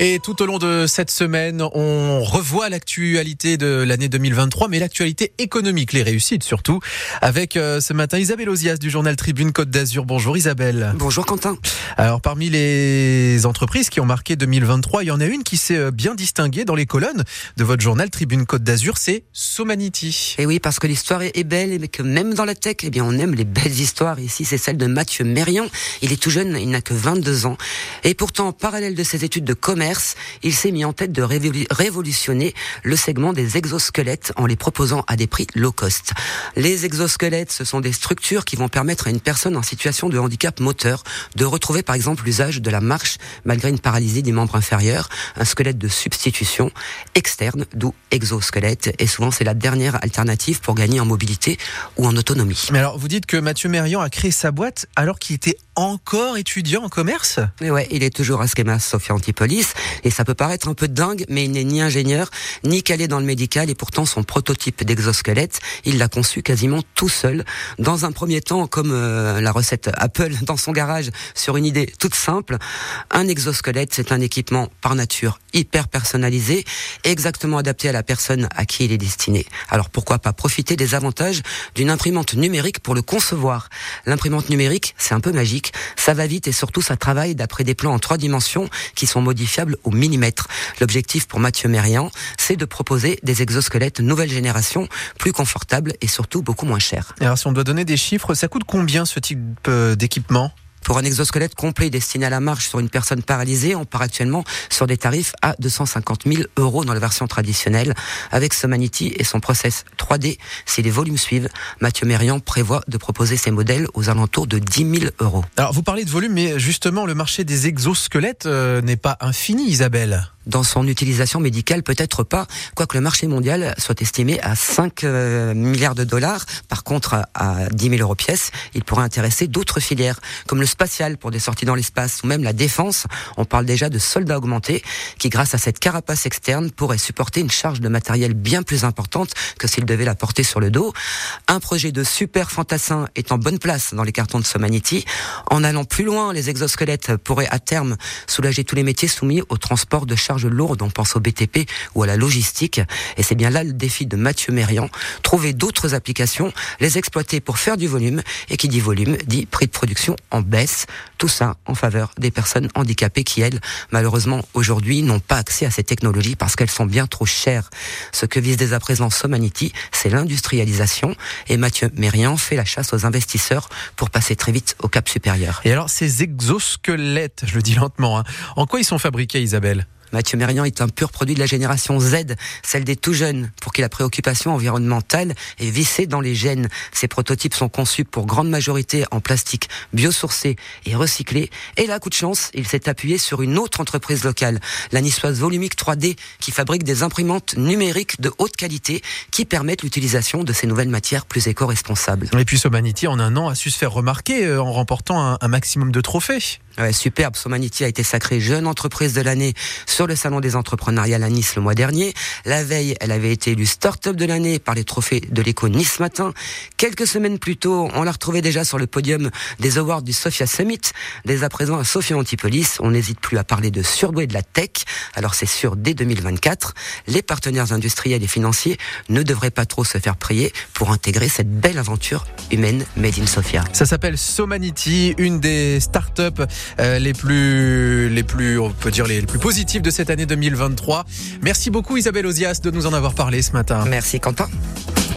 Et tout au long de cette semaine, on revoit l'actualité de l'année 2023, mais l'actualité économique, les réussites surtout, avec euh, ce matin Isabelle Ozias du journal Tribune Côte d'Azur. Bonjour Isabelle. Bonjour Quentin. Alors parmi les entreprises qui ont marqué 2023, il y en a une qui s'est euh, bien distinguée dans les colonnes de votre journal Tribune Côte d'Azur, c'est Somanity. Et oui, parce que l'histoire est belle, mais que même dans la tech, eh bien on aime les belles histoires. Ici, c'est celle de Mathieu Mérian. Il est tout jeune, il n'a que 22 ans. Et pourtant, en parallèle de ses études de commerce, il s'est mis en tête de révolutionner le segment des exosquelettes en les proposant à des prix low cost. Les exosquelettes, ce sont des structures qui vont permettre à une personne en situation de handicap moteur de retrouver par exemple l'usage de la marche malgré une paralysie des membres inférieurs, un squelette de substitution externe, d'où exosquelette. Et souvent, c'est la dernière alternative pour gagner en mobilité ou en autonomie. Mais alors, vous dites que Mathieu Mérian a créé sa boîte alors qu'il était encore étudiant en commerce? Oui, ouais, il est toujours à Schema Sophia Antipolis. Et ça peut paraître un peu dingue, mais il n'est ni ingénieur, ni calé dans le médical, et pourtant son prototype d'exosquelette, il l'a conçu quasiment tout seul. Dans un premier temps, comme euh, la recette Apple dans son garage, sur une idée toute simple, un exosquelette, c'est un équipement par nature hyper personnalisé, exactement adapté à la personne à qui il est destiné. Alors pourquoi pas profiter des avantages d'une imprimante numérique pour le concevoir? L'imprimante numérique, c'est un peu magique, ça va vite et surtout ça travaille d'après des plans en trois dimensions qui sont modifiables au millimètre. L'objectif pour Mathieu Mérian, c'est de proposer des exosquelettes nouvelle génération, plus confortables et surtout beaucoup moins chers. Alors si on doit donner des chiffres, ça coûte combien ce type euh, d'équipement? Pour un exosquelette complet destiné à la marche sur une personne paralysée, on part actuellement sur des tarifs à 250 000 euros dans la version traditionnelle. Avec Somanity et son process 3D, si les volumes suivent, Mathieu Mérian prévoit de proposer ses modèles aux alentours de 10 000 euros. Alors vous parlez de volume, mais justement le marché des exosquelettes euh, n'est pas infini, Isabelle dans son utilisation médicale, peut-être pas, quoique le marché mondial soit estimé à 5 euh, milliards de dollars. Par contre, à 10 000 euros pièce, il pourrait intéresser d'autres filières, comme le spatial pour des sorties dans l'espace, ou même la défense. On parle déjà de soldats augmentés, qui grâce à cette carapace externe pourraient supporter une charge de matériel bien plus importante que s'ils devaient la porter sur le dos. Un projet de super fantassin est en bonne place dans les cartons de Somanity. En allant plus loin, les exosquelettes pourraient à terme soulager tous les métiers soumis au transport de charges lourde, on pense au BTP ou à la logistique. Et c'est bien là le défi de Mathieu Mérian, trouver d'autres applications, les exploiter pour faire du volume, et qui dit volume dit prix de production en baisse. Tout ça en faveur des personnes handicapées qui, elles, malheureusement, aujourd'hui, n'ont pas accès à ces technologies parce qu'elles sont bien trop chères. Ce que vise dès à présent Somanity, c'est l'industrialisation, et Mathieu Mérian fait la chasse aux investisseurs pour passer très vite au cap supérieur. Et alors, ces exosquelettes, je le dis lentement, hein, en quoi ils sont fabriqués, Isabelle? Mathieu Mérian est un pur produit de la génération Z, celle des tout jeunes, pour qui la préoccupation environnementale est vissée dans les gènes. Ces prototypes sont conçus pour grande majorité en plastique biosourcé et recyclé. Et là, coup de chance, il s'est appuyé sur une autre entreprise locale, la niçoise Volumique 3D, qui fabrique des imprimantes numériques de haute qualité qui permettent l'utilisation de ces nouvelles matières plus éco-responsables. Et puis Somanity, en un an, a su se faire remarquer euh, en remportant un, un maximum de trophées. Ouais, superbe. Somanity a été sacrée jeune entreprise de l'année sur le salon des entrepreneuriats à Nice le mois dernier. La veille, elle avait été élue start-up de l'année par les trophées de l'éco Nice matin. Quelques semaines plus tôt, on l'a retrouvée déjà sur le podium des awards du Sophia Summit. Dès à présent, à Sophia Antipolis, on n'hésite plus à parler de surdoué de la tech. Alors c'est sûr, dès 2024, les partenaires industriels et financiers ne devraient pas trop se faire prier pour intégrer cette belle aventure humaine made in Sophia. Ça s'appelle Somanity, une des start-up euh, les plus, les plus, on peut dire les, plus positifs de cette année 2023. Merci beaucoup Isabelle Ozias de nous en avoir parlé ce matin. Merci Quentin.